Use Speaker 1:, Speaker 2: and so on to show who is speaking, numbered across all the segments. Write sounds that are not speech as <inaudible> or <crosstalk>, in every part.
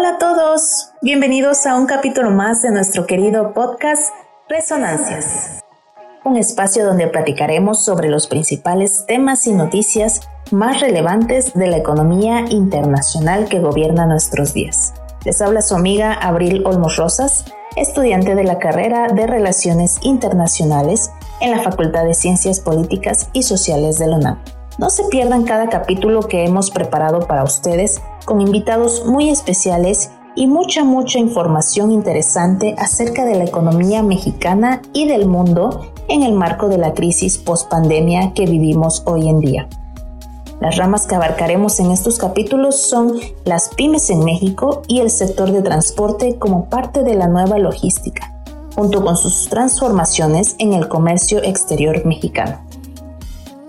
Speaker 1: Hola a todos, bienvenidos a un capítulo más de nuestro querido podcast Resonancias, un espacio donde platicaremos sobre los principales temas y noticias más relevantes de la economía internacional que gobierna nuestros días. Les habla su amiga Abril Olmos Rosas, estudiante de la carrera de Relaciones Internacionales en la Facultad de Ciencias Políticas y Sociales de la UNAM. No se pierdan cada capítulo que hemos preparado para ustedes con invitados muy especiales y mucha, mucha información interesante acerca de la economía mexicana y del mundo en el marco de la crisis post-pandemia que vivimos hoy en día. Las ramas que abarcaremos en estos capítulos son las pymes en México y el sector de transporte como parte de la nueva logística, junto con sus transformaciones en el comercio exterior mexicano.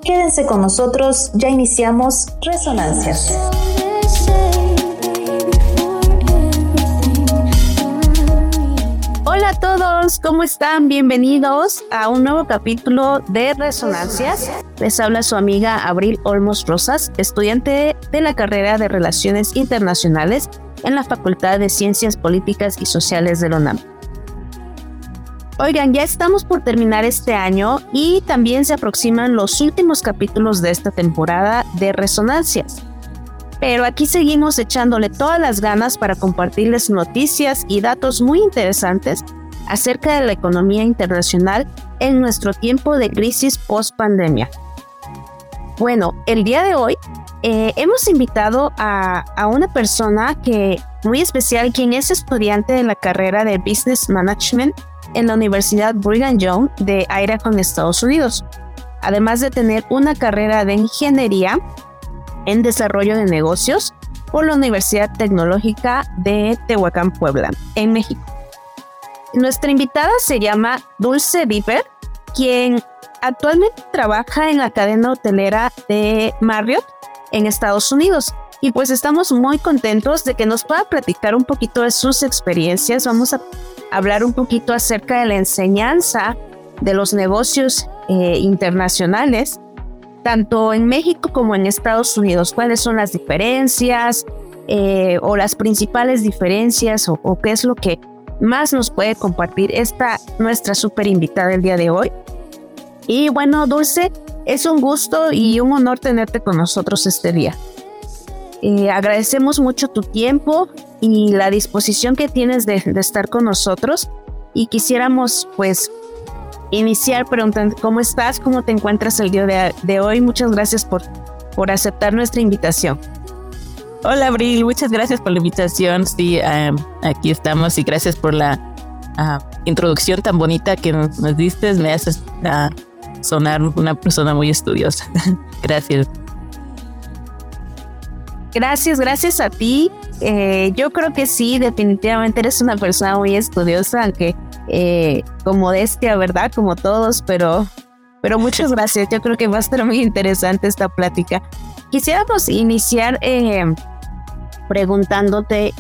Speaker 1: Quédense con nosotros, ya iniciamos Resonancias.
Speaker 2: Hola a todos, ¿cómo están? Bienvenidos a un nuevo capítulo de Resonancias. Les habla su amiga Abril Olmos Rosas, estudiante de la carrera de Relaciones Internacionales en la Facultad de Ciencias Políticas y Sociales de la UNAM. Oigan, ya estamos por terminar este año y también se aproximan los últimos capítulos de esta temporada de Resonancias. Pero aquí seguimos echándole todas las ganas para compartirles noticias y datos muy interesantes acerca de la economía internacional en nuestro tiempo de crisis post pandemia. Bueno, el día de hoy eh, hemos invitado a, una persona que muy especial, quien es estudiante de la carrera de Business Management en la Universidad Brigham Young de Idaho Estados Unidos, además de tener una carrera de ingeniería en desarrollo de negocios por la Universidad Tecnológica de Tehuacán, Puebla, en México. Nuestra invitada se llama Dulce Viper, quien actualmente trabaja en la cadena hotelera de Marriott en Estados Unidos. Y pues estamos muy contentos de que nos pueda platicar un poquito de sus experiencias. Vamos a hablar un poquito acerca de la enseñanza de los negocios eh, internacionales, tanto en México como en Estados Unidos. ¿Cuáles son las diferencias eh, o las principales diferencias o, qué es lo que más nos puede compartir esta nuestra súper invitada el día de hoy? Y bueno, Dulce, es un gusto y un honor tenerte con nosotros este día. Eh, agradecemos mucho tu tiempo y la disposición que tienes de, estar con nosotros y quisiéramos pues iniciar preguntando cómo estás, cómo te encuentras el día de, hoy. Muchas gracias por, por aceptar nuestra invitación.
Speaker 3: Hola Abril, muchas gracias por la invitación. Sí, aquí estamos y gracias por la ah, introducción tan bonita que nos, diste. Me haces sonar una persona muy estudiosa. <laughs> Gracias.
Speaker 2: Gracias, gracias a ti. Eh, yo creo que sí, definitivamente eres una persona muy estudiosa, aunque eh, con modestia, ¿verdad? Como todos, pero, pero muchas <laughs> gracias. Yo creo que va a estar muy interesante esta plática. Quisiéramos iniciar eh, preguntándote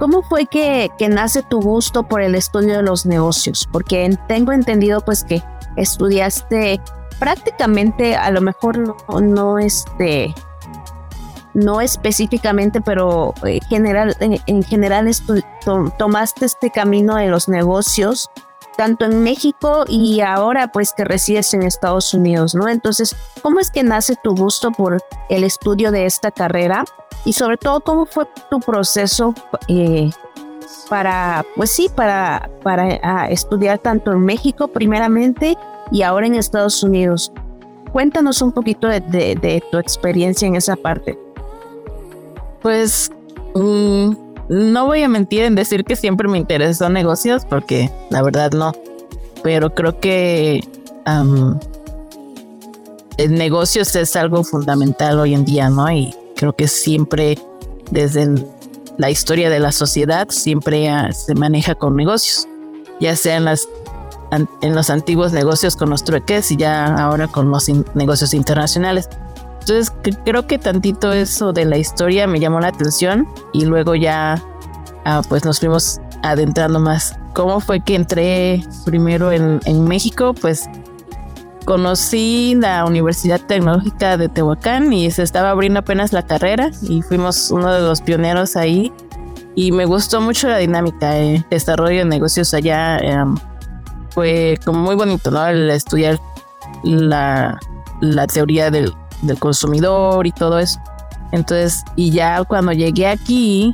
Speaker 2: ¿Cómo fue que, que, nace tu gusto por el estudio de los negocios? Porque tengo entendido pues que estudiaste prácticamente, a lo mejor no, no, este, no específicamente, pero eh, general, en, general tomaste este camino de los negocios, tanto en México y ahora pues que resides en Estados Unidos, ¿no? Entonces, ¿cómo es que nace tu gusto por el estudio de esta carrera? Y sobre todo, ¿cómo fue tu proceso eh, para, pues sí, para, para estudiar tanto en México primeramente y ahora en Estados Unidos? Cuéntanos un poquito de, tu experiencia en esa parte.
Speaker 3: Pues mm, no voy a mentir en decir que siempre me interesó negocios, porque la verdad no. Pero creo que el negocios es algo fundamental hoy en día, ¿no? Y creo que siempre desde la historia de la sociedad siempre se maneja con negocios, ya sean las en los antiguos negocios con los trueques y ya ahora con los negocios internacionales. Entonces creo que tantito eso de la historia me llamó la atención y luego ya ah, pues nos fuimos adentrando más. ¿Cómo fue que entré primero en, México? Pues conocí la Universidad Tecnológica de Tehuacán y se estaba abriendo apenas la carrera y fuimos uno de los pioneros ahí y me gustó mucho la dinámica, eh, desarrollo de negocios allá. Em, fue como muy bonito, ¿no? El estudiar la, la teoría del, del, consumidor y todo eso. Entonces, y ya cuando llegué aquí,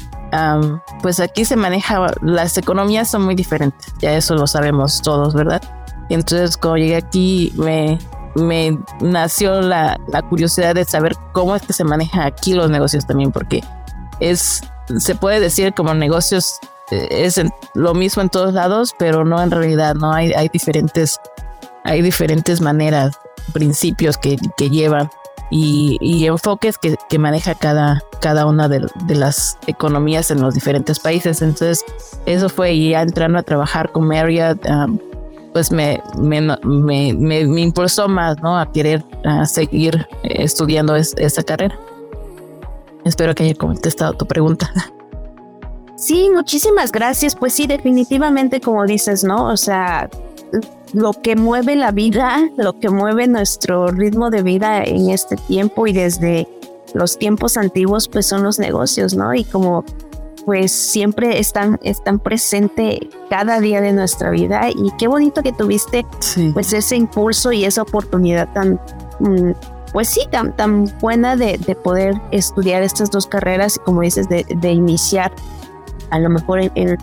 Speaker 3: pues aquí se maneja, las economías son muy diferentes, ya eso lo sabemos todos, ¿verdad? Entonces, cuando llegué aquí, me, me nació la, la curiosidad de saber cómo es que se maneja aquí los negocios también, porque es, se puede decir como negocios eh, es lo mismo en todos lados, pero no en realidad, no hay, hay diferentes, hay diferentes maneras, principios que, que llevan y, enfoques que, maneja cada, cada una de, las economías en los diferentes países. Entonces, eso fue ya entrando a trabajar con Marriott, um, pues me, me, me, me, impulsó más ¿no? a querer seguir estudiando esa carrera. Espero que haya contestado tu pregunta. <laughs>
Speaker 2: Sí, muchísimas gracias. Pues sí, definitivamente como dices, ¿no? O sea, lo que mueve la vida, lo que mueve nuestro ritmo de vida en este tiempo y desde los tiempos antiguos, pues son los negocios, ¿no? Y como pues siempre están, están presentes cada día de nuestra vida y qué bonito que tuviste pues ese impulso y esa oportunidad tan, mm, pues sí, tan, tan buena de, poder estudiar estas dos carreras y como dices, de, de iniciar a lo mejor en, en,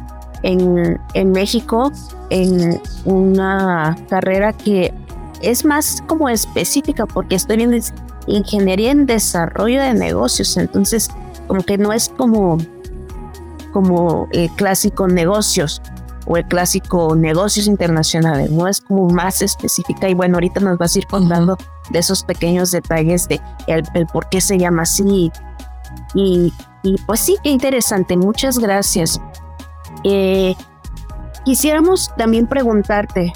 Speaker 2: en, México en una carrera que es más como específica porque estoy viendo ingeniería en desarrollo de negocios, entonces como que no es como como el clásico negocios o el clásico negocios internacionales, no es como más específica y bueno, ahorita nos vas a ir contando de esos pequeños detalles de el, por qué se llama así. Y, y pues sí, qué interesante, muchas gracias. Eh, quisiéramos también preguntarte,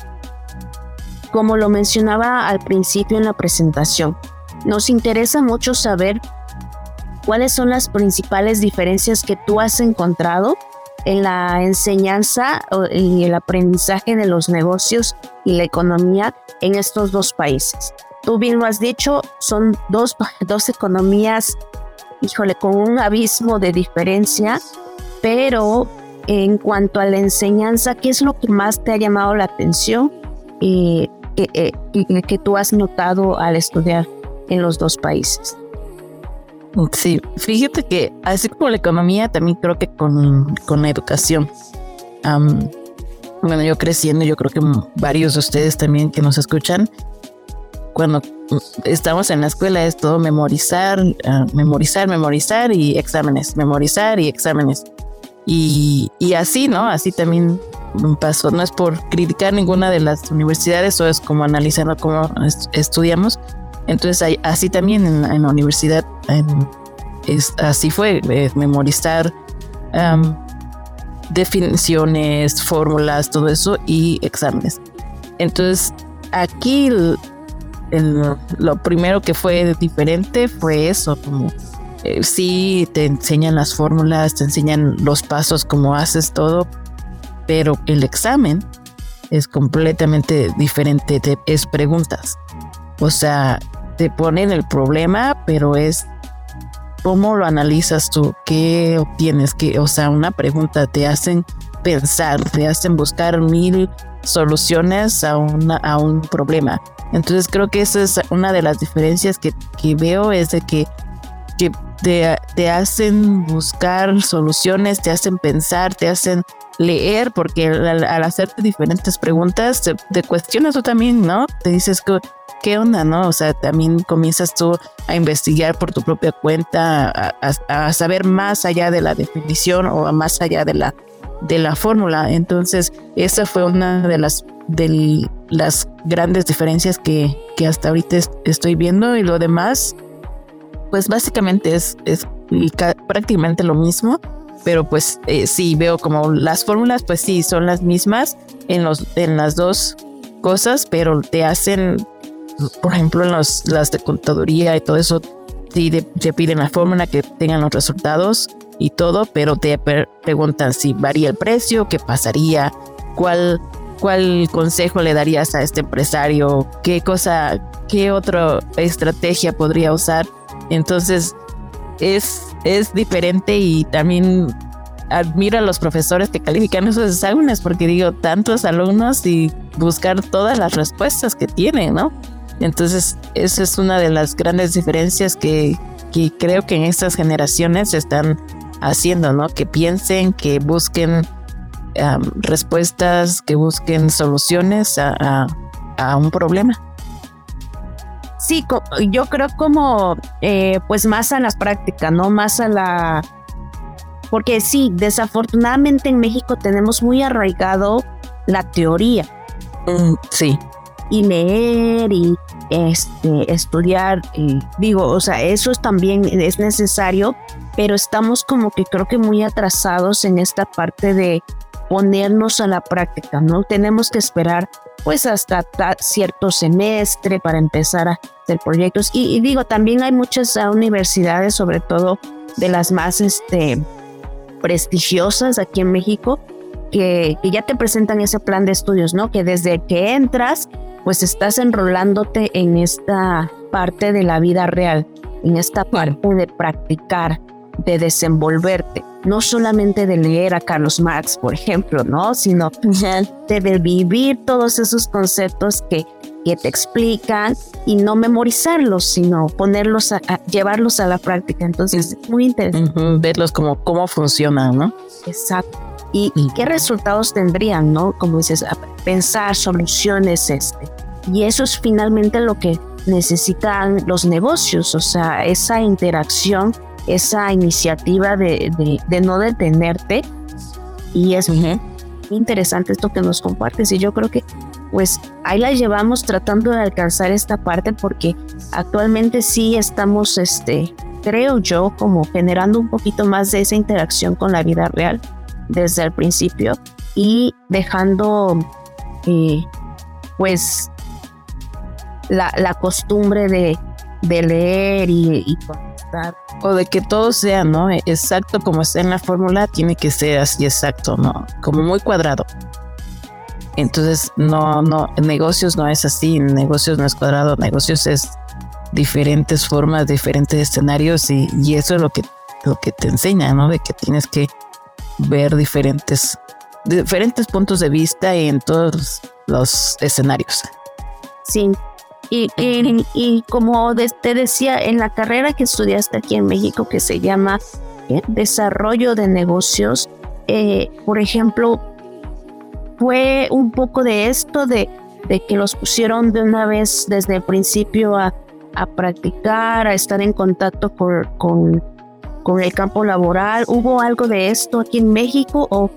Speaker 2: como lo mencionaba al principio en la presentación, nos interesa mucho saber cuáles son las principales diferencias que tú has encontrado en la enseñanza y el aprendizaje de los negocios y la economía en estos dos países. Tú bien lo has dicho, son dos, <laughs> dos economías, híjole, con un abismo de diferencia, pero en cuanto a la enseñanza, ¿qué es lo que más te ha llamado la atención y eh, que, tú has notado al estudiar en los dos países?
Speaker 3: Sí, fíjate que así como la economía, también creo que con, con la educación. bueno, yo creciendo, yo creo que varios de ustedes también que nos escuchan, cuando estamos en la escuela es todo memorizar, ah, memorizar, memorizar y exámenes, memorizar y exámenes. Y, así, ¿no? Así también pasó. No es por criticar ninguna de las universidades o es como analizando cómo estudiamos, entonces así también en, la universidad, así fue, memorizar definiciones, fórmulas, todo eso y exámenes. Entonces aquí lo primero que fue diferente fue eso, como eh, sí te enseñan las fórmulas, te enseñan los pasos, cómo haces todo, pero el examen es completamente diferente, te, es preguntas. O sea, te ponen el problema, pero es cómo lo analizas tú, qué obtienes, que, o sea, una pregunta te hacen pensar, te hacen buscar mil soluciones a, a un problema. Entonces creo que esa es una de las diferencias que, que veo, es de que te, hacen buscar soluciones, te hacen pensar, te hacen leer, porque al, hacerte diferentes preguntas, te, te, cuestionas tú también, ¿no? Te dices que ¿qué onda, no? O sea, también comienzas tú a investigar por tu propia cuenta, a, saber más allá de la definición o más allá de la, de la fórmula. Entonces, esa fue una de las, de las grandes diferencias que, que hasta ahorita estoy viendo y lo demás, pues básicamente es, es prácticamente lo mismo pero pues eh, sí veo como las fórmulas pues sí son las mismas en los en las dos cosas pero te hacen por ejemplo, en los, las de contaduría y todo eso, sí te piden la fórmula que tengan los resultados y todo, pero te preguntan si varía el precio, qué pasaría, cuál, cuál consejo le darías a este empresario, qué cosa, qué otra estrategia podría usar. Entonces, es, es diferente y también admiro a los profesores que califican esos exámenes porque digo, tantos alumnos y buscar todas las respuestas que tienen, ¿no? Entonces, esa es una de las grandes diferencias que, que creo que en estas generaciones están haciendo, ¿no? Que piensen, que busquen respuestas, que busquen soluciones a, un problema.
Speaker 2: Sí, yo creo como eh, pues más a las prácticas, ¿no? Más a la... Porque sí, desafortunadamente en México tenemos muy arraigado la teoría.
Speaker 3: Mm, sí.
Speaker 2: Y leer y este, estudiar, y digo, o sea, eso también es necesario, pero estamos como que creo que muy atrasados en esta parte de ponernos a la práctica, ¿no? Tenemos que esperar pues hasta cierto semestre para empezar a hacer proyectos. Y, digo, también hay muchas ah, universidades, sobre todo de las más este, prestigiosas aquí en México, que, que, ya te presentan ese plan de estudios, ¿no? Que desde que entras, pues estás enrolándote en esta parte de la vida real, en esta parte de practicar, de desenvolverte no solamente de leer a Carlos Marx, por ejemplo, ¿no? Sino de vivir todos esos conceptos que, que te explican y no memorizarlos, sino ponerlos a, llevarlos a la práctica. Entonces, es muy interesante.
Speaker 3: verlos como cómo funcionan, ¿no?
Speaker 2: Exacto. Y, qué resultados tendrían, ¿no? Como dices, pensar soluciones este. Y eso es finalmente lo que necesitan los negocios, o sea, esa interacción esa iniciativa de, no detenerte. Y es muy interesante esto que nos compartes. Y yo creo que pues ahí la llevamos tratando de alcanzar esta parte porque actualmente sí estamos, este, creo yo, como generando un poquito más de esa interacción con la vida real desde el principio y dejando eh, pues la, costumbre de, leer y, y
Speaker 3: o de que todo sea, ¿no? Exacto como está en la fórmula, tiene que ser así exacto, ¿no? Como muy cuadrado. Entonces, no, no, negocios no es así, negocios no es cuadrado, negocios es diferentes formas, diferentes escenarios y, y eso es lo que, lo que te enseña, ¿no? De que tienes que ver diferentes, diferentes puntos de vista en todos los escenarios.
Speaker 2: Sí, y, y, como te decía, en la carrera que estudiaste aquí en México, que se llama eh, Desarrollo de Negocios, eh, por ejemplo, fue un poco de esto, de, de, que los pusieron de una vez desde el principio a, a practicar, a estar en contacto con, con, con, el campo laboral. ¿Hubo algo de esto aquí en México o,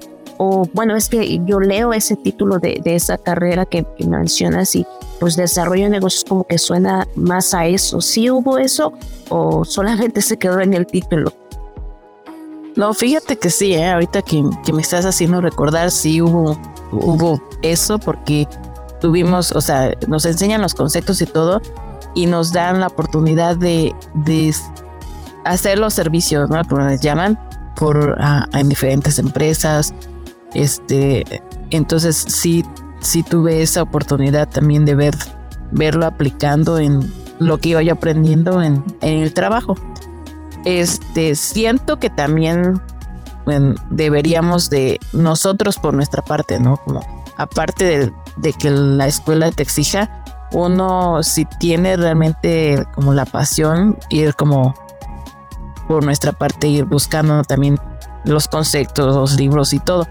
Speaker 2: o bueno, es que yo leo ese título de, de esa carrera que, que mencionas y pues desarrollo de negocios como que suena más a eso. ¿Sí hubo eso o solamente <laughs> se quedó en el título?
Speaker 3: No, fíjate que sí, ¿eh? ahorita que, me estás haciendo recordar, sí hubo, hubo eso porque tuvimos, o sea, nos enseñan los conceptos y todo y nos dan la oportunidad de, de hacer los servicios, ¿no? Como les llaman, por en diferentes empresas. Este, entonces sí sí tuve esa oportunidad también de ver, verlo aplicando en lo que iba yo aprendiendo en, el trabajo. Este, siento que también deberíamos de nosotros por nuestra parte, ¿no? Como aparte de, de, que la escuela te exija, uno si tiene realmente como la pasión, ir como por nuestra parte, ir buscando también los conceptos, los libros y todo.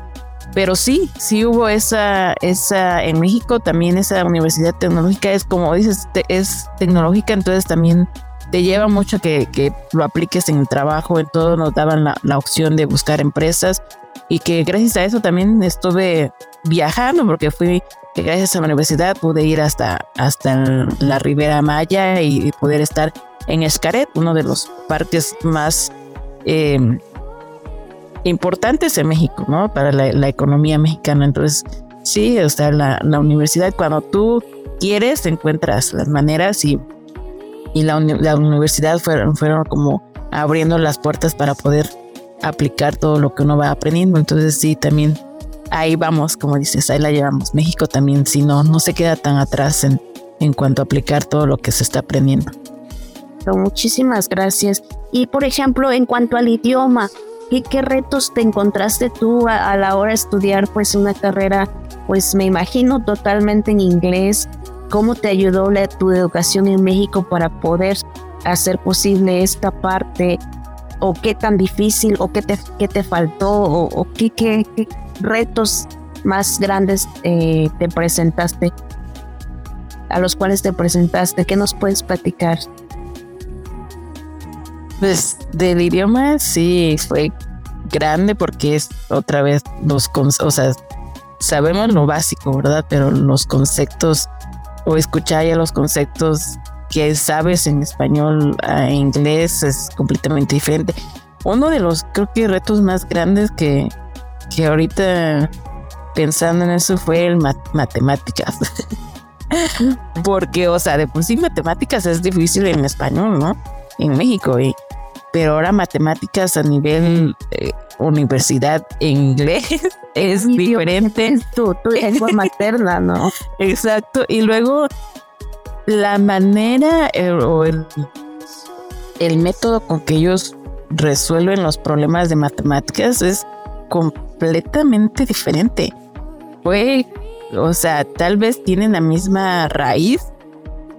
Speaker 3: Pero sí, sí hubo esa, esa, en México también esa universidad tecnológica. Es como dices, es tecnológica, entonces también te lleva mucho que, que lo apliques en el trabajo, en todo nos daban la, la, opción de buscar empresas. Y que gracias a eso también estuve viajando porque fui, que gracias a la universidad pude ir hasta, hasta la Ribera Maya y, poder estar en Escaret, uno de los parques más... Eh, importantes en México, ¿no? Para la, economía mexicana. Entonces, sí, o sea, la, universidad, cuando tú quieres, encuentras las maneras y, y la, la universidad fueron, fueron como abriendo las puertas para poder aplicar todo lo que uno va aprendiendo. Entonces, sí, también ahí vamos, como dices, ahí la llevamos. México también, si no, no se queda tan atrás en, en cuanto a aplicar todo lo que se está aprendiendo.
Speaker 2: Muchísimas gracias. Y por ejemplo, en cuanto al idioma, ¿qué, retos te encontraste tú a, la hora de estudiar pues una carrera, pues me imagino totalmente en inglés? ¿Cómo te ayudó la, tu educación en México para poder hacer posible esta parte? ¿O qué tan difícil o qué te, qué te faltó o, qué, qué, retos más grandes eh, te presentaste? A los cuales te presentaste, ¿qué nos puedes platicar?
Speaker 3: Pues del idioma sí fue grande porque es otra vez los o sea, sabemos lo básico, ¿verdad? Pero los conceptos o escuchar ya los conceptos que sabes en español a inglés es completamente diferente. Uno de los creo que retos más grandes que, que ahorita pensando en eso fue el matemáticas. <laughs> Porque, o sea, de por sí matemáticas es difícil en español, ¿no? En México. Y pero ahora matemáticas a nivel eh, universidad en inglés <laughs> es diferente.
Speaker 2: tu, tu lengua <laughs> materna, ¿no?
Speaker 3: Exacto. Y luego la manera eh, o el, el método con que ellos resuelven los problemas de matemáticas es completamente diferente. Fue, o sea, tal vez tienen la misma raíz,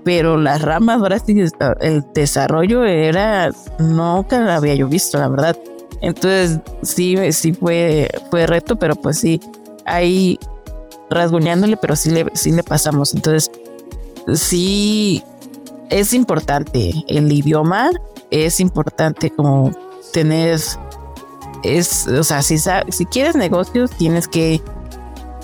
Speaker 3: pero las ramas sí el desarrollo era nunca lo había yo visto la verdad. Entonces sí sí fue fue reto pero pues sí ahí rasguñándole pero sí le sí le pasamos. Entonces sí es importante el idioma es importante como tener es o sea si si quieres negocios tienes que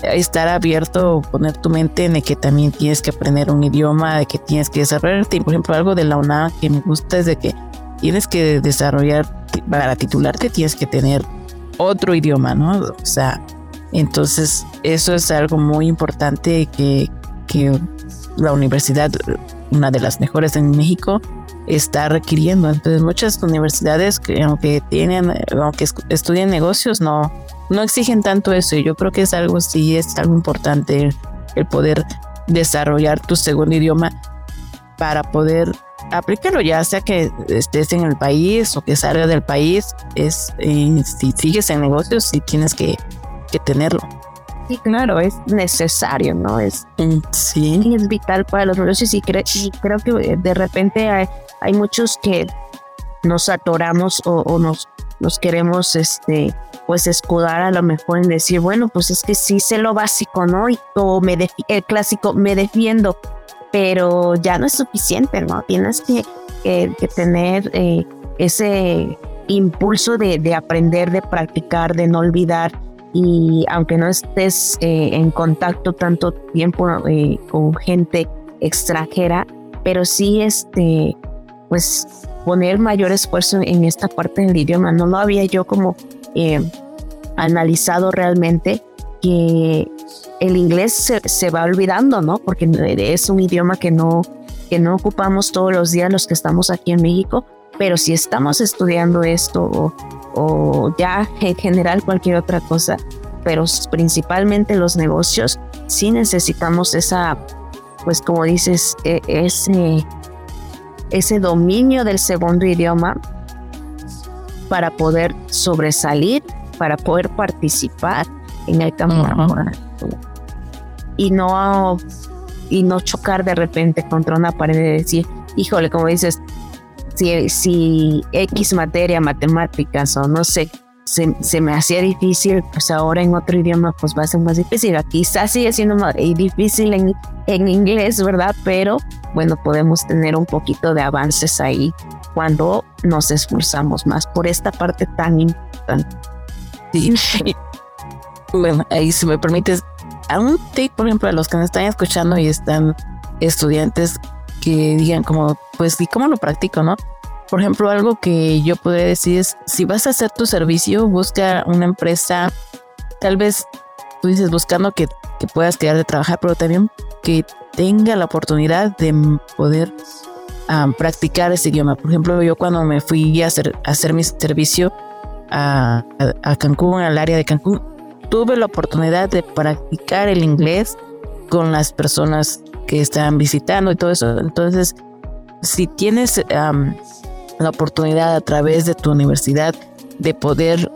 Speaker 3: estar abierto, poner tu mente en el que también tienes que aprender un idioma, de que tienes que desarrollarte. Por ejemplo, algo de la UNAM que me gusta es de que tienes que desarrollar, para titularte tienes que tener otro idioma, ¿no? O sea, entonces eso es algo muy importante que, que la universidad, una de las mejores en México, está requiriendo. Entonces muchas universidades que aunque tienen, aunque estudian negocios, no, no exigen tanto eso y yo creo que es algo, sí, es algo importante el, poder desarrollar tu segundo idioma para poder aplicarlo, ya sea que estés en el país o que salga del país, es eh, si sigues en negocios, sí tienes que, que tenerlo.
Speaker 2: Sí, claro, es necesario, ¿no? Es,
Speaker 3: mm, sí.
Speaker 2: es vital para los negocios y, y creo que de repente hay, hay muchos que nos atoramos o, nos, nos queremos este pues escudar a lo mejor en decir bueno pues es que sí sé lo básico no y o me el clásico me defiendo pero ya no es suficiente no tienes que, tener eh, ese impulso de, de, aprender de practicar de no olvidar. Y aunque no estés eh, en contacto tanto tiempo eh, con gente extranjera pero sí este pues poner mayor esfuerzo en esta parte del idioma. No lo había yo como eh, analizado realmente que el inglés se, va olvidando, ¿no? Porque es un idioma que no, que no ocupamos todos los días los que estamos aquí en México, pero si estamos estudiando esto o, o ya en general cualquier otra cosa, pero principalmente los negocios, sí necesitamos esa, pues como dices, e, ese ese dominio del segundo idioma para poder sobresalir, para poder participar en el campo y no y no chocar de repente contra una pared y decir, híjole, como dices, si, si X materia, matemáticas o no sé, se, me hacía difícil, pues ahora en otro idioma pues va a ser más difícil. Quizás sigue siendo más difícil en, en inglés, ¿verdad? Pero bueno, podemos tener un poquito de avances ahí cuando nos esforzamos más por esta parte tan importante.
Speaker 3: Sí. <laughs> bueno, ahí si me permites, a un tip, por ejemplo, a los que nos están escuchando y están estudiantes que digan como, pues, ¿y cómo lo practico, no? Por ejemplo, algo que yo podría decir es, si vas a hacer tu servicio, busca una empresa, tal vez tú dices buscando que, puedas quedar de trabajar, pero también que tenga la oportunidad de poder practicar ese idioma. Por ejemplo, yo cuando me fui a hacer, hacer mi servicio a, a, Cancún, al área de Cancún, tuve la oportunidad de practicar el inglés con las personas que estaban visitando y todo eso. Entonces, si tienes la oportunidad a través de tu universidad de poder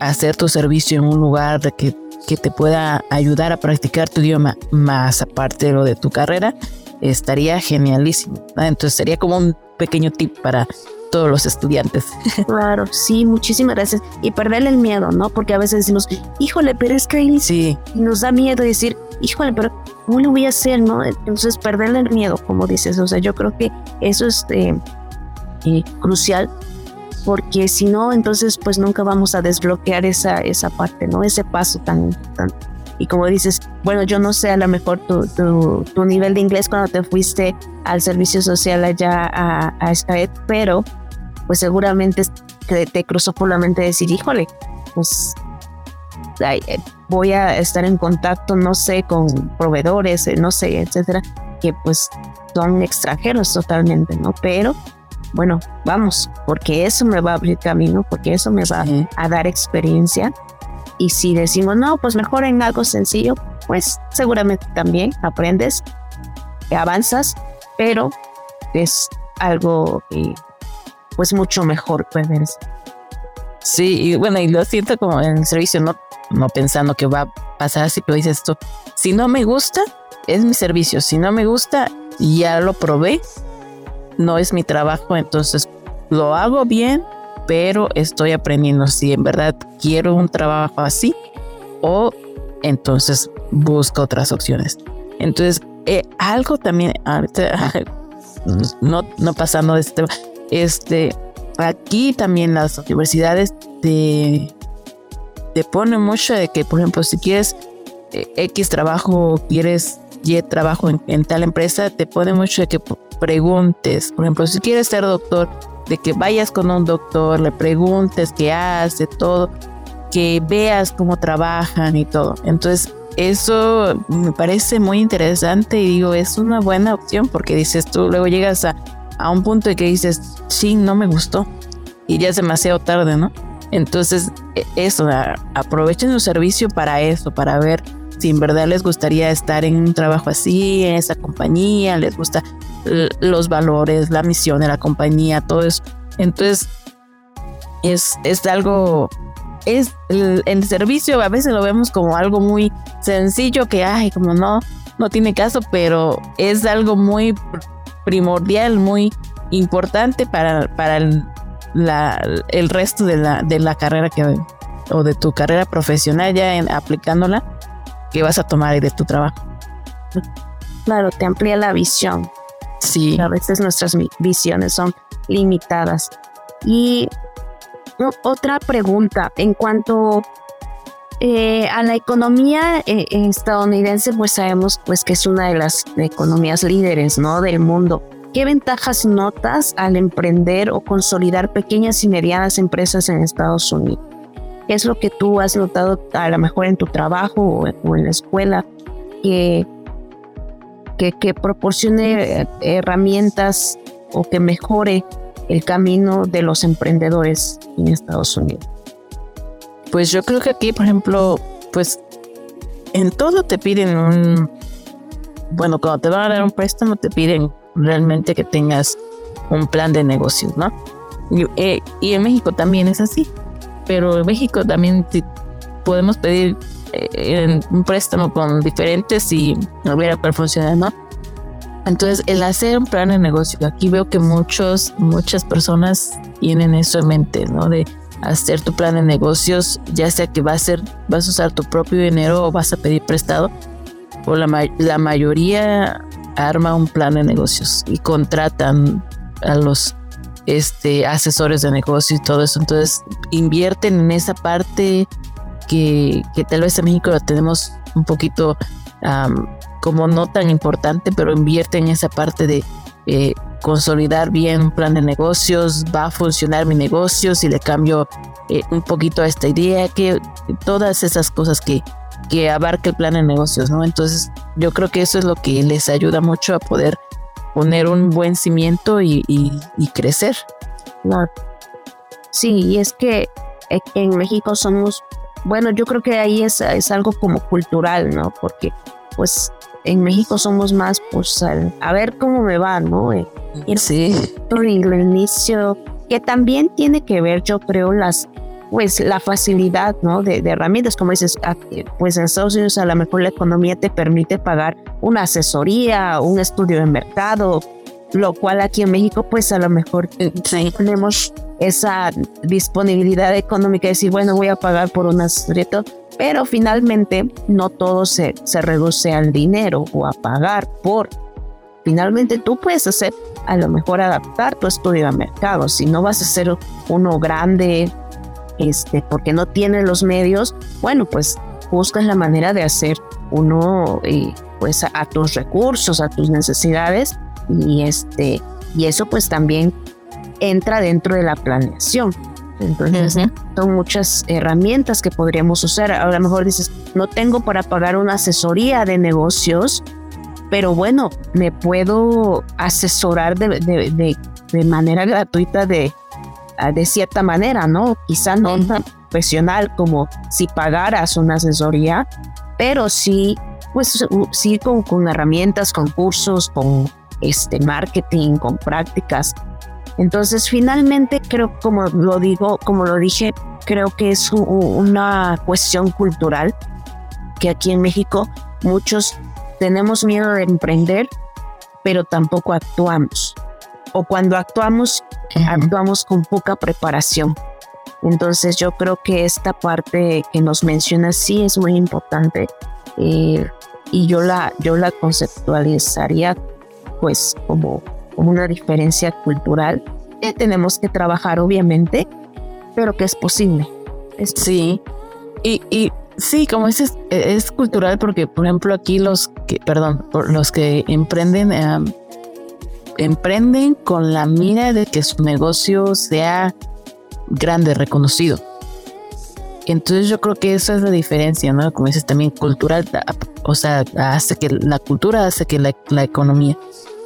Speaker 3: hacer tu servicio en un lugar de que, que te pueda ayudar a practicar tu idioma, más aparte de lo de tu carrera, estaría genialísimo. Entonces sería como un pequeño tip para todos los estudiantes. <laughs>
Speaker 2: Claro, sí, muchísimas gracias. Y perderle el miedo, ¿no? Porque a veces decimos, híjole, pero es que sí. nos da miedo decir, híjole, pero ¿cómo lo voy a hacer, no? Entonces, perderle el miedo, como dices. O sea, yo creo que eso es eh, eh, crucial porque si no, entonces pues nunca vamos a desbloquear esa, esa parte, ¿no? Ese paso tan importante. Y como dices, bueno, yo no sé a lo mejor tu, tu, tu nivel de inglés cuando te fuiste al servicio social allá a, a pero pues seguramente te, te, cruzó por la mente decir, híjole, pues eh, voy a estar en contacto, no sé, con proveedores, eh, no sé, etcétera, que pues son extranjeros totalmente, ¿no? Pero bueno, vamos, porque eso me va a abrir camino, porque eso me va a dar experiencia. Y si decimos, no, pues mejor en algo sencillo, pues seguramente también aprendes, avanzas, pero es algo eh, pues mucho mejor, pues.
Speaker 3: Sí, y bueno, y lo siento como en el servicio, no, no pensando que va a pasar así, pero dices esto, si no me gusta, es mi servicio, si no me gusta, ya lo probé, no es mi trabajo, entonces lo hago bien, pero estoy aprendiendo si en verdad quiero un trabajo así o entonces busco otras opciones. Entonces, eh, algo también, <laughs> no, no pasando de este tema, este, aquí también las universidades te, te ponen mucho de que, por ejemplo, si quieres eh, X trabajo, quieres Y trabajo en, en, tal empresa, te pone mucho de que preguntes. Por ejemplo, si quieres ser doctor, de que vayas con un doctor, le preguntes qué hace, todo, que veas cómo trabajan y todo. Entonces, eso me parece muy interesante y digo, es una buena opción porque dices tú, luego llegas a, a un punto de que dices, sí, no me gustó y ya es demasiado tarde, ¿no? Entonces, e, eso, aprovechen su servicio para eso, para ver si en verdad les gustaría estar en un trabajo así, en esa compañía, les gusta los valores, la misión de la compañía, todo eso. Entonces, es, es algo, es el, servicio a veces lo vemos como algo muy sencillo que, ay, como no, no tiene caso, pero es algo muy primordial, muy importante para, para el, la, el resto de la, de la carrera que, o de tu carrera profesional ya en, aplicándola que vas a tomar de tu trabajo.
Speaker 2: Claro, te amplía la visión.
Speaker 3: Sí.
Speaker 2: A veces nuestras visiones son limitadas. Y otra pregunta en cuanto eh, a la economía eh, estadounidense, pues sabemos pues que es una de las economías líderes, ¿no? Del mundo. ¿Qué ventajas notas al emprender o consolidar pequeñas y medianas empresas en Estados Unidos? ¿Qué es lo que tú has notado a lo mejor en tu trabajo o, en la escuela que, que, proporcione herramientas o que mejore el camino de los emprendedores en Estados Unidos?
Speaker 3: Pues yo creo que aquí, por ejemplo, pues en todo te piden un, bueno, cuando te van a dar un préstamo te piden realmente que tengas un plan de negocios, ¿no? Y, eh, y en México también es así pero en México también podemos pedir eh, un préstamo con diferentes y no ver cuál ¿no? Entonces, el hacer un plan de negocio, aquí veo que muchos, muchas personas tienen eso en mente, ¿no? De hacer tu plan de negocios, ya sea que va a ser, vas a usar tu propio dinero o vas a pedir prestado, o la, la mayoría arma un plan de negocios y contratan a los este, asesores de negocio y todo eso. Entonces invierten en esa parte que, que tal vez en México la tenemos un poquito como no tan importante, pero invierten en esa parte de eh, consolidar bien un plan de negocios, va a funcionar mi negocio si le cambio eh, un poquito a esta idea, que todas esas cosas que, que abarca el plan de negocios, ¿no? Entonces yo creo que eso es lo que les ayuda mucho a poder poner un buen cimiento y, crecer.
Speaker 2: Sí, y es que en México somos, bueno, yo creo que ahí es, es algo como cultural, ¿no? Porque pues en México somos más, pues, a ver cómo me va, ¿no?
Speaker 3: sí.
Speaker 2: el inicio que también tiene que ver, yo creo, las pues la facilidad ¿no? de, herramientas, como dices, pues en Estados Unidos a lo mejor la economía te permite pagar una asesoría, un estudio de mercado, lo cual aquí en México pues a lo mejor eh, tenemos esa disponibilidad económica de decir, bueno, voy a pagar por una asesoría, pero finalmente no todo se, se reduce al dinero o a pagar por. Finalmente tú puedes hacer, a lo mejor adaptar tu estudio de mercado. Si no vas a hacer uno grande, este, porque no tienes los medios, bueno, pues buscas la manera de hacer uno eh, pues a, tus recursos, a tus necesidades y este y eso pues también entra dentro de la planeación. Entonces, son muchas herramientas que podríamos usar. A lo mejor dices, no tengo para pagar una asesoría de negocios, pero bueno, me puedo asesorar de, de, de, manera gratuita de, de cierta manera, ¿no? Quizá no tan profesional como si pagaras una asesoría, pero sí, pues sí con, con herramientas, con cursos, con este marketing, con prácticas entonces, finalmente creo, como lo digo, como lo dije, creo que es una cuestión cultural que aquí en México muchos tenemos miedo de emprender, pero tampoco actuamos. O cuando actuamos, actuamos con poca preparación. Entonces yo creo que esta parte que nos menciona sí es muy importante eh, y yo la, yo la conceptualizaría pues como una diferencia cultural que tenemos que trabajar, obviamente, pero que es posible.
Speaker 3: Sí, y, y sí, como dices, e, es, cultural porque, por ejemplo, aquí los que, perdón, los que emprenden, em, emprenden con la mira de que su negocio sea grande, reconocido. Entonces yo creo que esa es la diferencia, ¿no? Como dices también cultural, o sea, hace que la cultura hace que la, la economía.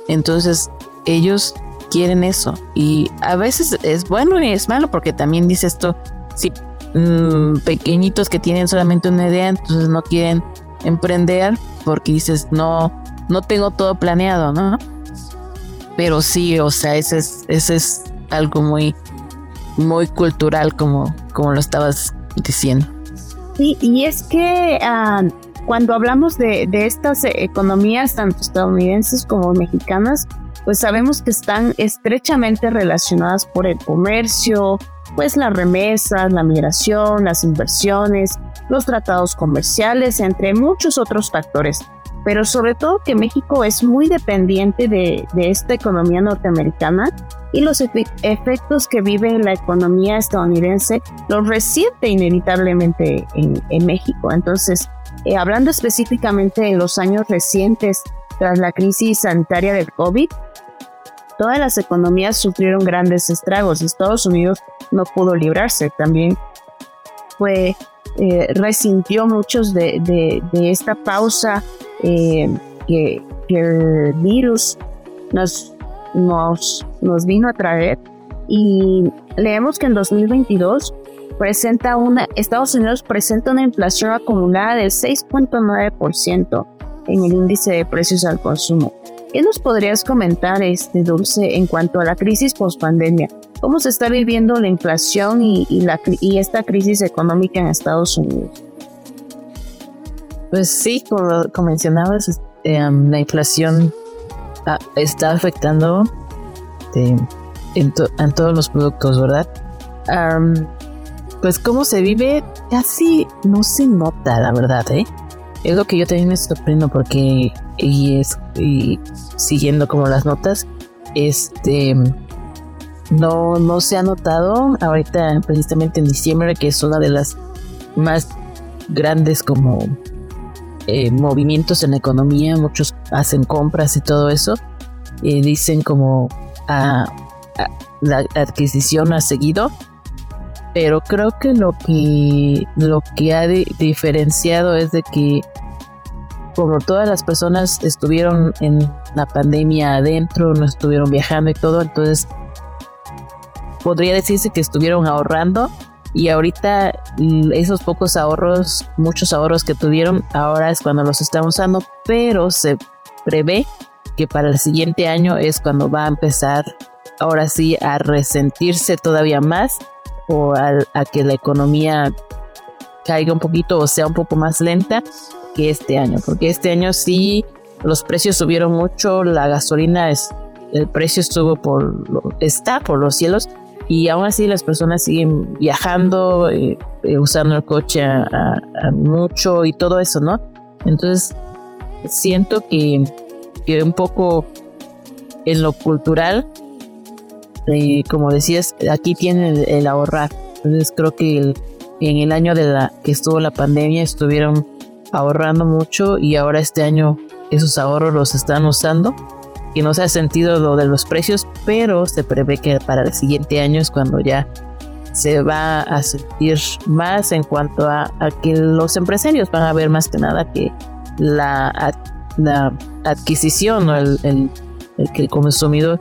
Speaker 3: Entonces ellos quieren eso. Y a veces es bueno y es malo porque también dice esto, si mm, pequeñitos que tienen solamente una idea, entonces no quieren emprender porque dices, no, no tengo todo planeado, ¿no? Pero sí, o sea, ese es, ese es algo muy, muy cultural como, como lo estabas diciendo.
Speaker 2: Sí, y es que ah, cuando hablamos de, de estas economías, tanto estadounidenses como mexicanas, pues sabemos que están estrechamente relacionadas por el comercio, pues las remesas, la migración, las inversiones, los tratados comerciales, entre muchos otros factores. Pero sobre todo que México es muy dependiente de, esta economía norteamericana y los efectos que vive la economía estadounidense los resiente inevitablemente en, México. Entonces, eh, hablando específicamente de los años recientes tras la crisis sanitaria del COVID, todas las economías sufrieron grandes estragos. Estados Unidos no pudo librarse, también fue, eh, resintió muchos de, esta pausa eh, que, el virus nos, nos, nos vino a traer. Y leemos que en 2022 presenta una, Estados Unidos presenta una inflación acumulada del 6.9% en el índice de precios al consumo. ¿Qué nos podrías comentar, este Dulce, en cuanto a la crisis post-pandemia? ¿Cómo se está viviendo la inflación y, la, y esta crisis económica en Estados Unidos?
Speaker 3: Pues sí, como, mencionabas, este, la inflación está afectando este, en, todos los productos, ¿verdad? pues cómo se vive casi no se nota, la verdad, ¿eh? Es lo que yo también me sorprendo porque y es y siguiendo como las notas, este no, no se ha notado ahorita precisamente en diciembre que es una de las más grandes como eh, movimientos en la economía, muchos hacen compras y todo eso, y dicen como a, la adquisición ha seguido, pero creo que lo que lo que ha diferenciado es de que como todas las personas estuvieron en la pandemia adentro, no estuvieron viajando y todo, entonces podría decirse que estuvieron ahorrando y ahorita mm, esos pocos ahorros, muchos ahorros que tuvieron, ahora es cuando los están usando, pero se prevé que para el siguiente año es cuando va a empezar ahora sí a resentirse todavía más o a que la economía caiga un poquito o sea un poco más lenta que este año, porque este año sí los precios subieron mucho, la gasolina es, el precio estuvo por, está por los cielos y aún así las personas siguen viajando, eh, eh, usando el coche mucho y todo eso, ¿no? Entonces siento que, que un poco en lo cultural, eh, como decías, aquí tienen el, ahorrar. Entonces creo que en el año de la que estuvo la pandemia estuvieron ahorrando mucho y ahora este año esos ahorros los están usando y no se ha sentido lo de los precios, pero se prevé que para el siguiente año es cuando ya se va a sentir más en cuanto a, que los empresarios van a ver más que nada que la, la adquisición o el, el, que el consumidor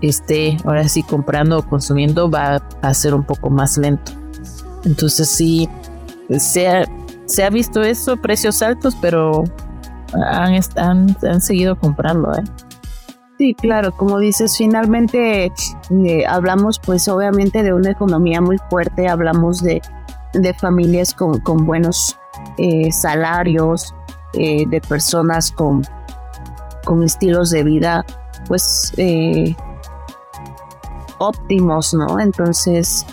Speaker 3: esté ahora sí comprando o consumiendo va a ser un poco más lento. Entonces sí, se ha, se ha visto eso, precios altos, pero han, han, han seguido comprando. ¿eh?
Speaker 2: Sí, claro, como dices, finalmente eh, hablamos pues obviamente de una economía muy fuerte, hablamos de, de familias con, con buenos eh, salarios, eh, de personas con, con estilos de vida pues óptimos, ¿no? Entonces,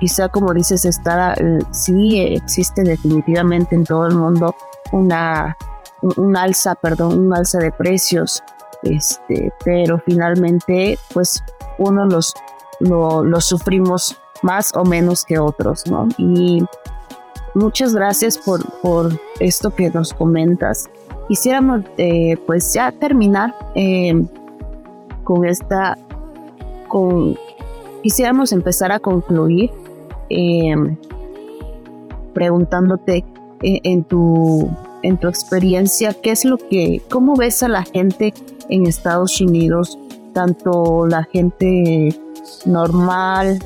Speaker 2: quizá como dices, está, sí existe definitivamente en todo el mundo una un alza, perdón, un alza de precios, este, pero finalmente, pues uno los lo, sufrimos más o menos que otros, ¿no? Y muchas gracias por, por esto que nos comentas. Quisiéramos, eh, pues ya terminar em, con esta, con, quisiéramos empezar a concluir em, preguntándote eh, en tu en tu experiencia, ¿qué es lo que, cómo ves a la gente en Estados Unidos, tanto la gente normal,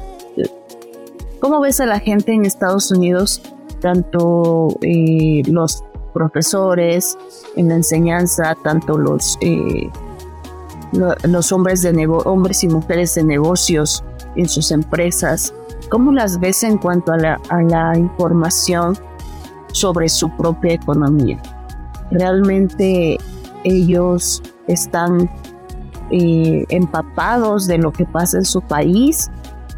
Speaker 2: cómo ves a la gente en Estados Unidos, tanto eh, los profesores en la enseñanza, tanto los eh, los hombres de hombres y mujeres de negocios en sus empresas, ¿cómo las ves en cuanto a la, a la información sobre su propia economía. Realmente ellos están eh, empapados de lo que pasa en su país.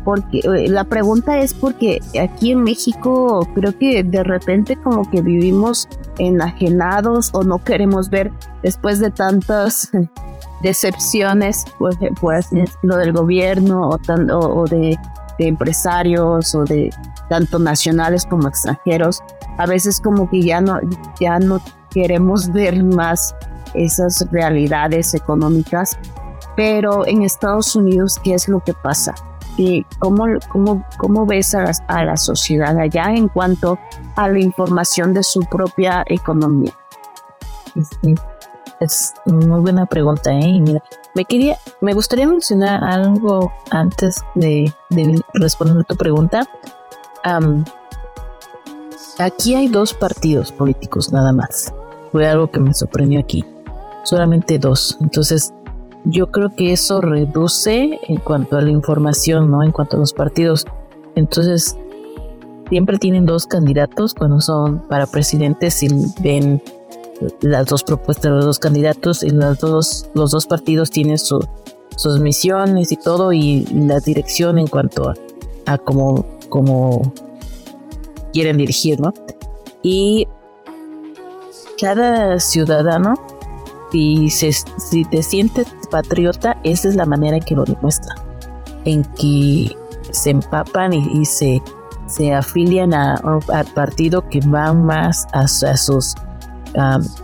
Speaker 2: Porque eh, la pregunta es porque aquí en México creo que de repente como que vivimos enajenados o no queremos ver después de tantas <laughs> decepciones, pues, pues lo del gobierno o, o de, de empresarios o de tanto nacionales como extranjeros, a veces como que ya no, ya no queremos <laughs> ver más esas realidades económicas, pero en Estados Unidos, ¿qué es lo que pasa? ¿Y cómo, cómo, cómo ves a la, sociedad allá en cuanto a la información de su propia economía?
Speaker 3: Es muy buena pregunta, ¿eh? Mira, me quería, me gustaría mencionar algo antes de, responder tu pregunta. Aquí hay dos partidos políticos nada más. Fue algo que me sorprendió aquí. Solamente dos. Entonces, yo creo que eso reduce en cuanto a la información, ¿no? En cuanto a los partidos. Entonces, siempre tienen dos candidatos cuando son para presidentes y ven las dos propuestas los dos candidatos y los dos, los dos partidos tienen sus misiones y todo y, la dirección en cuanto a, a cómo, cómo quieren dirigir, ¿no? Y cada ciudadano, si, si te sientes patriota, esa es la manera en que lo demuestra, en que se empapan y, se, se afilian a, al partido que va más a, sus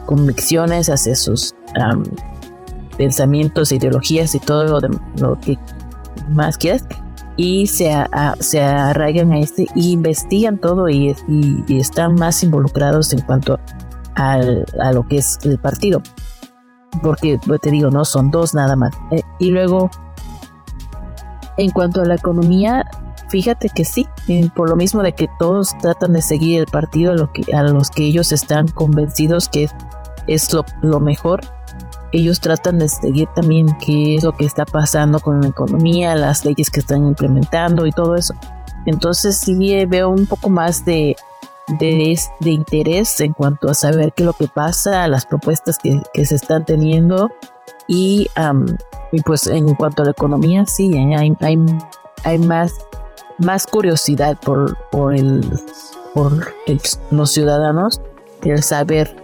Speaker 3: convicciones, hacia sus pensamientos, ideologías y todo lo, de, lo que más quieras y se, se arraigan a este y investigan todo y, y, están más involucrados en cuanto al, a lo que es el partido. Porque pues, te digo, no son dos nada más. Eh, y luego, en cuanto a la economía, fíjate que sí, eh, por lo mismo de que todos tratan de seguir el partido a, lo que, a los que ellos están convencidos que es lo, lo mejor. Ellos tratan de seguir también qué es lo que está pasando con la economía, las leyes que están implementando y todo eso. Entonces sí eh, veo un poco más de, de, de, interés en cuanto a saber qué es lo que pasa, las propuestas que, que se están teniendo y, y, pues en cuanto a la economía sí, hay, hay, hay más, más curiosidad por, por, el, por los ciudadanos, el saber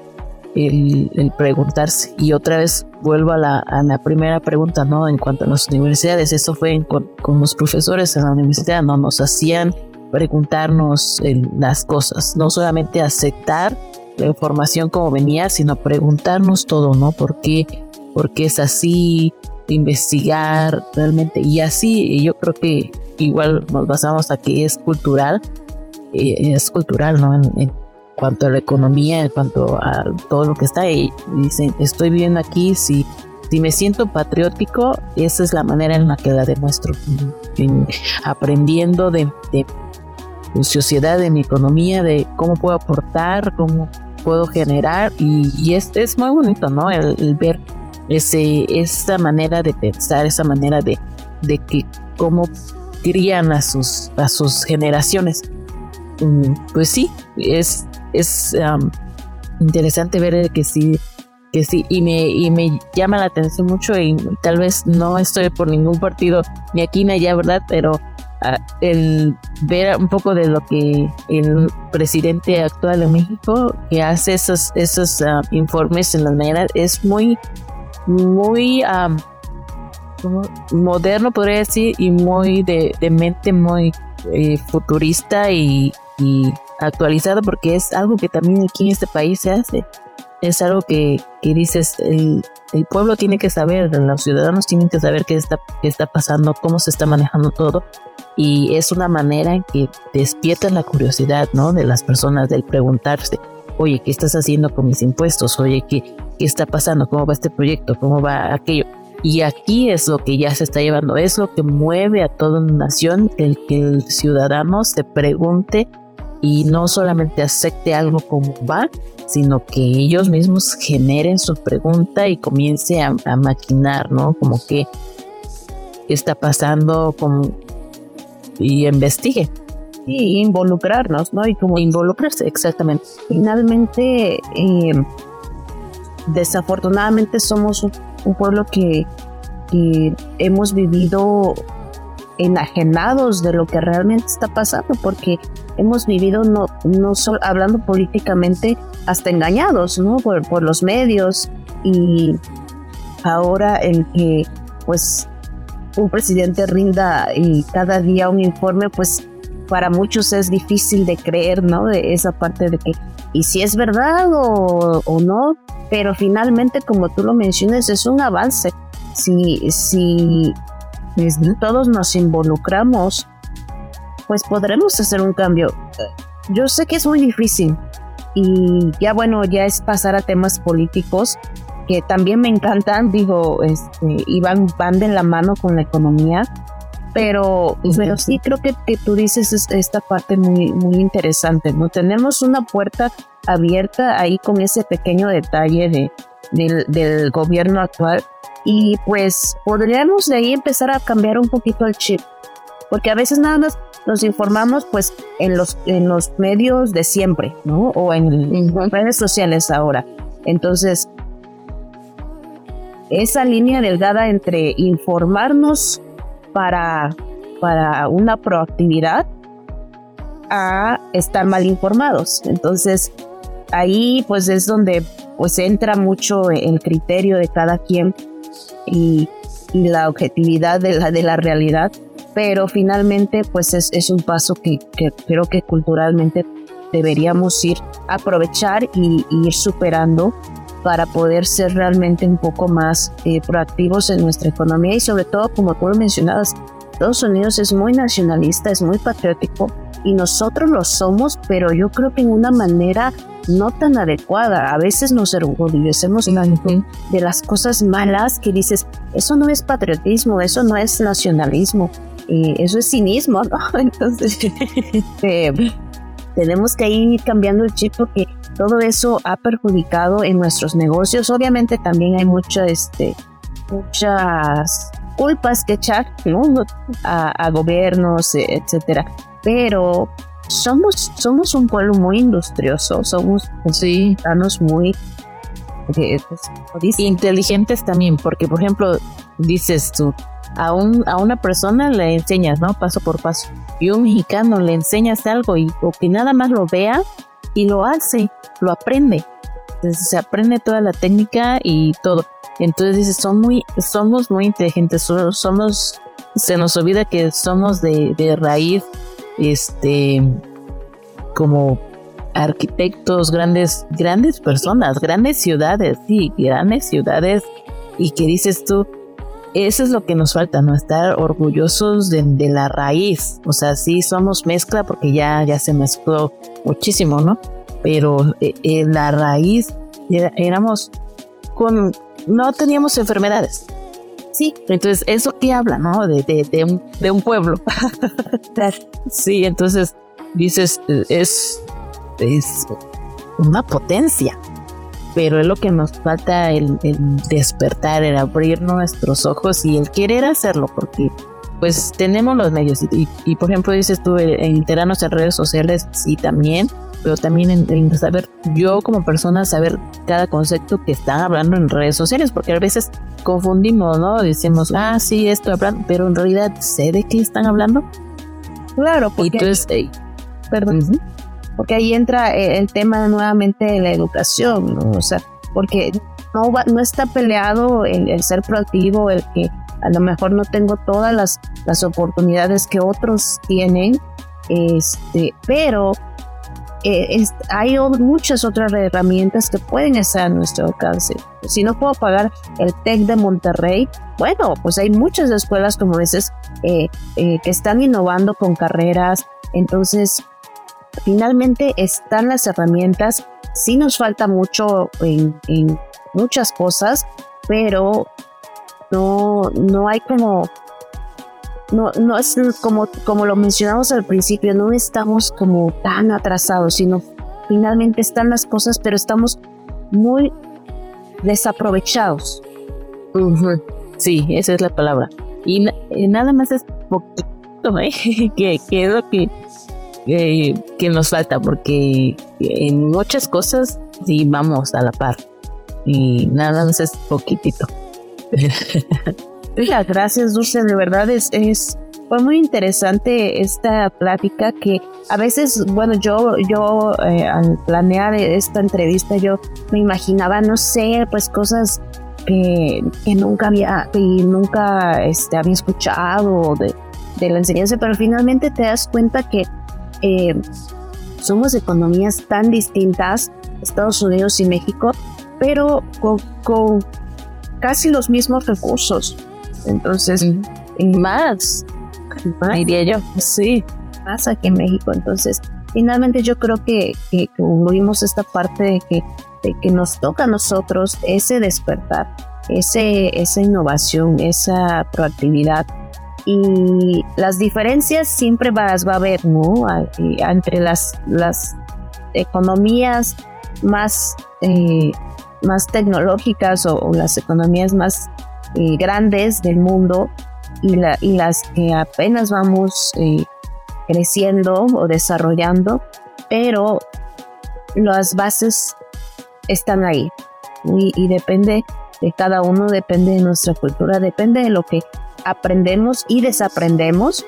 Speaker 3: el, preguntarse. Y otra vez vuelvo a la, a la, primera pregunta, ¿no? En cuanto a las universidades, eso fue con, los profesores en la universidad, ¿no? Nos hacían preguntarnos las cosas, no solamente aceptar la información como venía, sino preguntarnos todo, ¿no? ¿Por qué, por qué es así? Investigar realmente. Y así yo creo que igual nos basamos a que es cultural, eh, es cultural, ¿no? en, cuanto a la economía, en cuanto a todo lo que está ahí. Dicen, estoy viviendo aquí, si, si me siento patriótico, esa es la manera en la que la demuestro, aprendiendo de, mi sociedad, de mi economía, de cómo puedo aportar, cómo puedo generar, y, es, es, muy bonito, ¿no? El, ver ese, esa manera de pensar, esa manera de, de que cómo crían a sus, a sus generaciones. Mm, pues sí, es, es interesante ver que sí, que sí, y me, y me llama la atención mucho y tal vez no estoy por ningún partido ni aquí ni allá, ¿verdad? Pero ah, el ver un poco de lo que el presidente actual de México que hace esos, esos informes en las mañanas es muy, muy moderno, podría decir, y muy de, mente muy eh, futurista y, actualizado porque es algo que también aquí en este país se hace. Es algo que, que dices, el, pueblo tiene que saber, los ciudadanos tienen que saber qué está, qué está pasando, cómo se está manejando todo. Y es una manera en que despierta la curiosidad, ¿no? De las personas, del preguntarse, oye, ¿qué estás haciendo con mis impuestos? Oye, ¿qué, qué está pasando? ¿Cómo va este proyecto? ¿Cómo va aquello? Y aquí es lo que ya se está llevando, es lo que mueve a toda una nación, el que el ciudadano se pregunte y no solamente acepte algo como va, sino que ellos mismos generen su pregunta y comience a, maquinar, ¿no? Como que está pasando con, y investigue.
Speaker 2: Y involucrarnos, ¿no? Y como involucrarse, exactamente. Finalmente, eh, desafortunadamente somos un, pueblo que, que hemos vivido enajenados de lo que realmente está pasando, porque hemos vivido no, no solo hablando políticamente, hasta engañados, ¿no? Por, por los medios y ahora el que pues un presidente rinda y cada día un informe, pues para muchos es difícil de creer, ¿no? De esa parte de que, y si es verdad o, o no, pero finalmente, como tú lo mencionas, es un avance. Si, si todos nos involucramos, pues podremos hacer un cambio. Yo sé que es muy difícil y ya bueno, ya es pasar a temas políticos que también me encantan, digo, este, y van, van de la mano con la economía, pero, pero sí creo que, que tú dices esta parte muy, muy interesante, ¿no? Tenemos una puerta abierta ahí con ese pequeño detalle de, del, del gobierno actual y pues podríamos de ahí empezar a cambiar un poquito el chip, porque a veces nada más nos informamos pues en los, en los medios de siempre, ¿no? O en, redes sociales ahora. Entonces, esa línea delgada entre informarnos para, para una proactividad a estar mal informados. Entonces, ahí pues es donde pues entra mucho el criterio de cada quien y, la objetividad de la, de la realidad, pero finalmente pues es, un paso que, creo que culturalmente deberíamos ir aprovechar y, ir superando para poder ser realmente un poco más eh, proactivos en nuestra economía y sobre todo, como tú lo mencionabas, Estados Unidos es muy nacionalista, es muy patriótico y nosotros lo somos, pero yo creo que en una manera no tan adecuada. A veces nos orgullecemos de las cosas malas que dices, eso no es patriotismo, eso no es nacionalismo, eso es cinismo, ¿no? <laughs> Entonces, <laughs> eh, tenemos que ir cambiando el chip porque todo eso ha perjudicado en nuestros negocios. Obviamente también hay mucha, este, muchas culpas que echar a, gobiernos, etcétera. Pero somos, somos un pueblo muy industrioso, somos ciudadanos muy
Speaker 3: pues, inteligentes también, porque por ejemplo, dices tú, a, un, a una persona le enseñas, ¿no? Paso por paso. Y un mexicano le enseñas algo y o que nada más lo vea y lo hace, lo aprende. Se aprende toda la técnica y todo. Entonces dices, son muy, somos muy inteligentes, somos, se nos olvida que somos de, de raíz, este, como arquitectos, grandes, grandes personas, grandes ciudades, sí, grandes ciudades, y que dices tú, eso es lo que nos falta, ¿no? Estar orgullosos de, la raíz. O sea, sí somos mezcla porque ya, ya se mezcló muchísimo, ¿no? Pero en eh, la raíz éramos con, no teníamos enfermedades. Sí, entonces eso que habla, ¿no? De, de, un, de un pueblo. <laughs> sí, entonces dices, es, es una potencia pero es lo que nos falta el, despertar, el abrir nuestros ojos y el querer hacerlo, porque pues tenemos los medios y, por ejemplo dices tú en enterarnos en redes sociales, sí también, pero también en, saber, yo como persona, saber cada concepto que están hablando en redes sociales, porque a veces confundimos, ¿no? Decimos, ah, sí, esto hablan, pero en realidad sé de qué están hablando.
Speaker 2: Claro, porque... entonces, perdón porque ahí entra eh, el tema nuevamente de la educación, ¿no? O sea, porque no, no está peleado el, ser proactivo, el que a lo mejor no tengo todas las, las oportunidades que otros tienen, este, pero eh, hay muchas otras herramientas que pueden estar a nuestro alcance. Si no puedo pagar el TEC de Monterrey, bueno, pues hay muchas escuelas, como dices, eh, que están innovando con carreras. Entonces, finalmente están las herramientas. Sí nos falta mucho en, muchas cosas, pero no, no hay como no, no es como, como lo mencionamos al principio, no estamos como tan atrasados, sino finalmente están las cosas, pero estamos muy desaprovechados.
Speaker 3: Sí, esa es la palabra. Y, nada más es poquito, <laughs> ¿eh? que, que es lo que eh, que nos falta, porque en muchas cosas sí vamos a la par y nada más es poquitito. <laughs>
Speaker 2: gracias Dulce, de verdad es, es fue muy interesante esta plática que a veces, bueno, yo, yo eh, al planear esta entrevista yo me imaginaba, no sé, pues cosas que, que nunca había, que nunca este, había escuchado de, de la enseñanza, pero finalmente te das cuenta que eh, somos economías tan distintas, Estados Unidos y México, pero con, casi los mismos recursos. Entonces, más, más, diría yo. Sí, más aquí en México. Entonces, finalmente yo creo que, que concluimos esta parte de que, de que nos toca a nosotros ese despertar, ese, esa innovación, esa proactividad y las diferencias siempre vas, va a haber, ¿no? Entre las, las economías más, eh, más tecnológicas o, las economías más eh, grandes del mundo y, la, y, las que apenas vamos eh, creciendo o desarrollando, pero las bases están ahí y depende de cada uno, depende de nuestra cultura, depende de lo que aprendemos y desaprendemos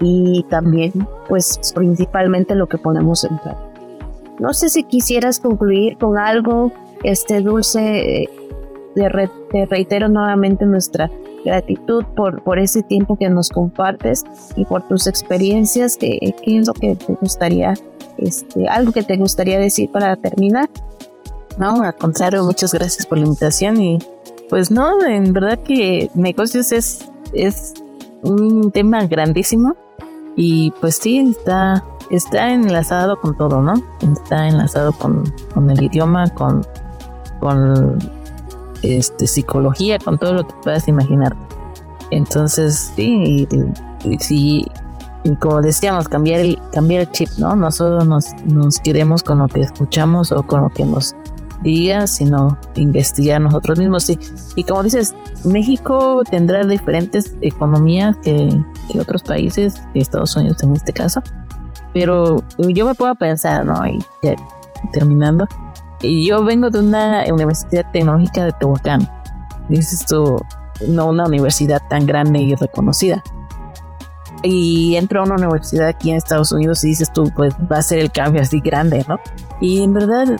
Speaker 2: y también pues principalmente lo que ponemos en. No sé si quisieras concluir con algo, este dulce, te, reitero nuevamente nuestra gratitud por, por ese tiempo que nos compartes y por tus experiencias, ¿qué, qué es lo que te gustaría, este, algo que te gustaría decir para terminar?
Speaker 3: No, al contrario, muchas gracias por la invitación y pues no, en verdad que negocios es, es un tema grandísimo y pues sí, está, está enlazado con todo, ¿no? Está enlazado con, el idioma, con, con este, psicología, con todo lo que puedas imaginar. Entonces, sí, sí, como decíamos, cambiar el, cambiar el chip, ¿no? No solo nos, nos quedemos con lo que escuchamos o con lo que nos diga, sino investigar nosotros mismos. Y, y como dices, México tendrá diferentes economías que, que otros países, Estados Unidos en este caso, pero yo me puedo pensar, ¿no? Y terminando, y yo vengo de una universidad tecnológica de Tehuacán, dices tú, no una universidad tan grande y reconocida. Y entro a una universidad aquí en Estados Unidos y dices tú, pues va a ser el cambio así grande, ¿no? Y en verdad,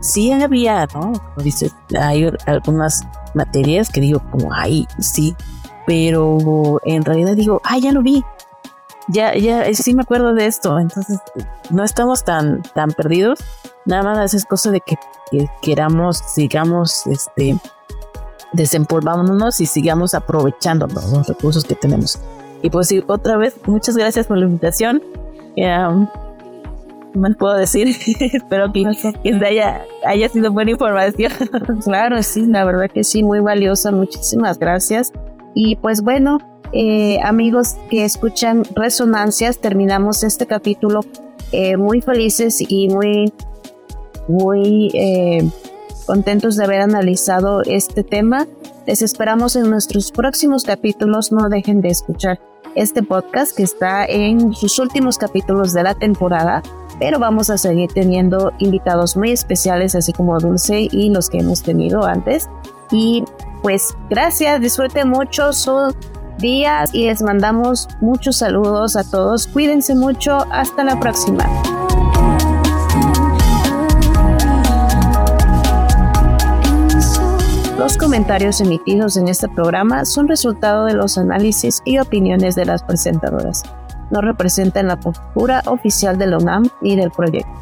Speaker 3: sí había, ¿no? dices, hay algunas materias que digo, como, ay, sí, pero en realidad digo, ay, ya lo vi, ya, ya, sí me acuerdo de esto, entonces no estamos tan, tan perdidos, nada más es cosa de que, queramos, sigamos, este, desempolvándonos y sigamos aprovechando los recursos que tenemos. Y pues sí, otra vez, muchas gracias por la invitación. Me puedo decir? <laughs> Espero que, haya, haya sido buena información. <laughs>
Speaker 2: claro, sí, la verdad que sí, muy valiosa. Muchísimas gracias. Y pues bueno, eh, amigos que escuchan Resonancias, terminamos este capítulo eh, muy felices y muy, muy eh, contentos de haber analizado este tema. Les esperamos en nuestros próximos capítulos. No dejen de escuchar este podcast que está en sus últimos capítulos de la temporada, pero vamos a seguir teniendo invitados muy especiales, así como Dulce y los que hemos tenido antes. Y pues gracias, disfruten mucho su día y les mandamos muchos saludos a todos. Cuídense mucho, hasta la próxima. Los comentarios emitidos en este programa son resultado de los análisis y opiniones de las presentadoras. No representan la postura oficial de la UNAM ni del proyecto.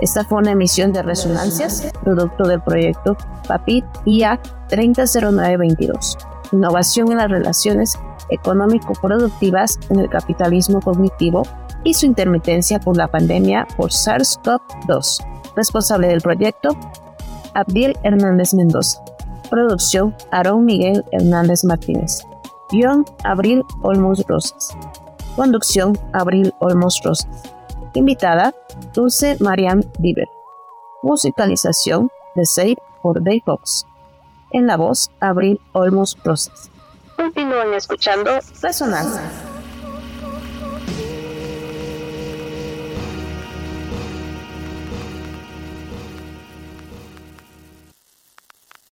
Speaker 2: Esta fue una emisión de Resonancias, producto del proyecto PAPIT IA 300922. Innovación en las relaciones económico-productivas en el capitalismo cognitivo y su intermitencia por la pandemia por SARS-CoV-2. Responsable del proyecto, Abdiel Hernández Mendoza. Producción Aarón Miguel Hernández Martínez. Guión Abril Olmos Rosas. Conducción Abril Olmos Rosas. Invitada Dulce Marianne Bieber. Musicalización de Save por Day Fox. En la voz Abril Olmos Rosas. Continúen escuchando Resonancia.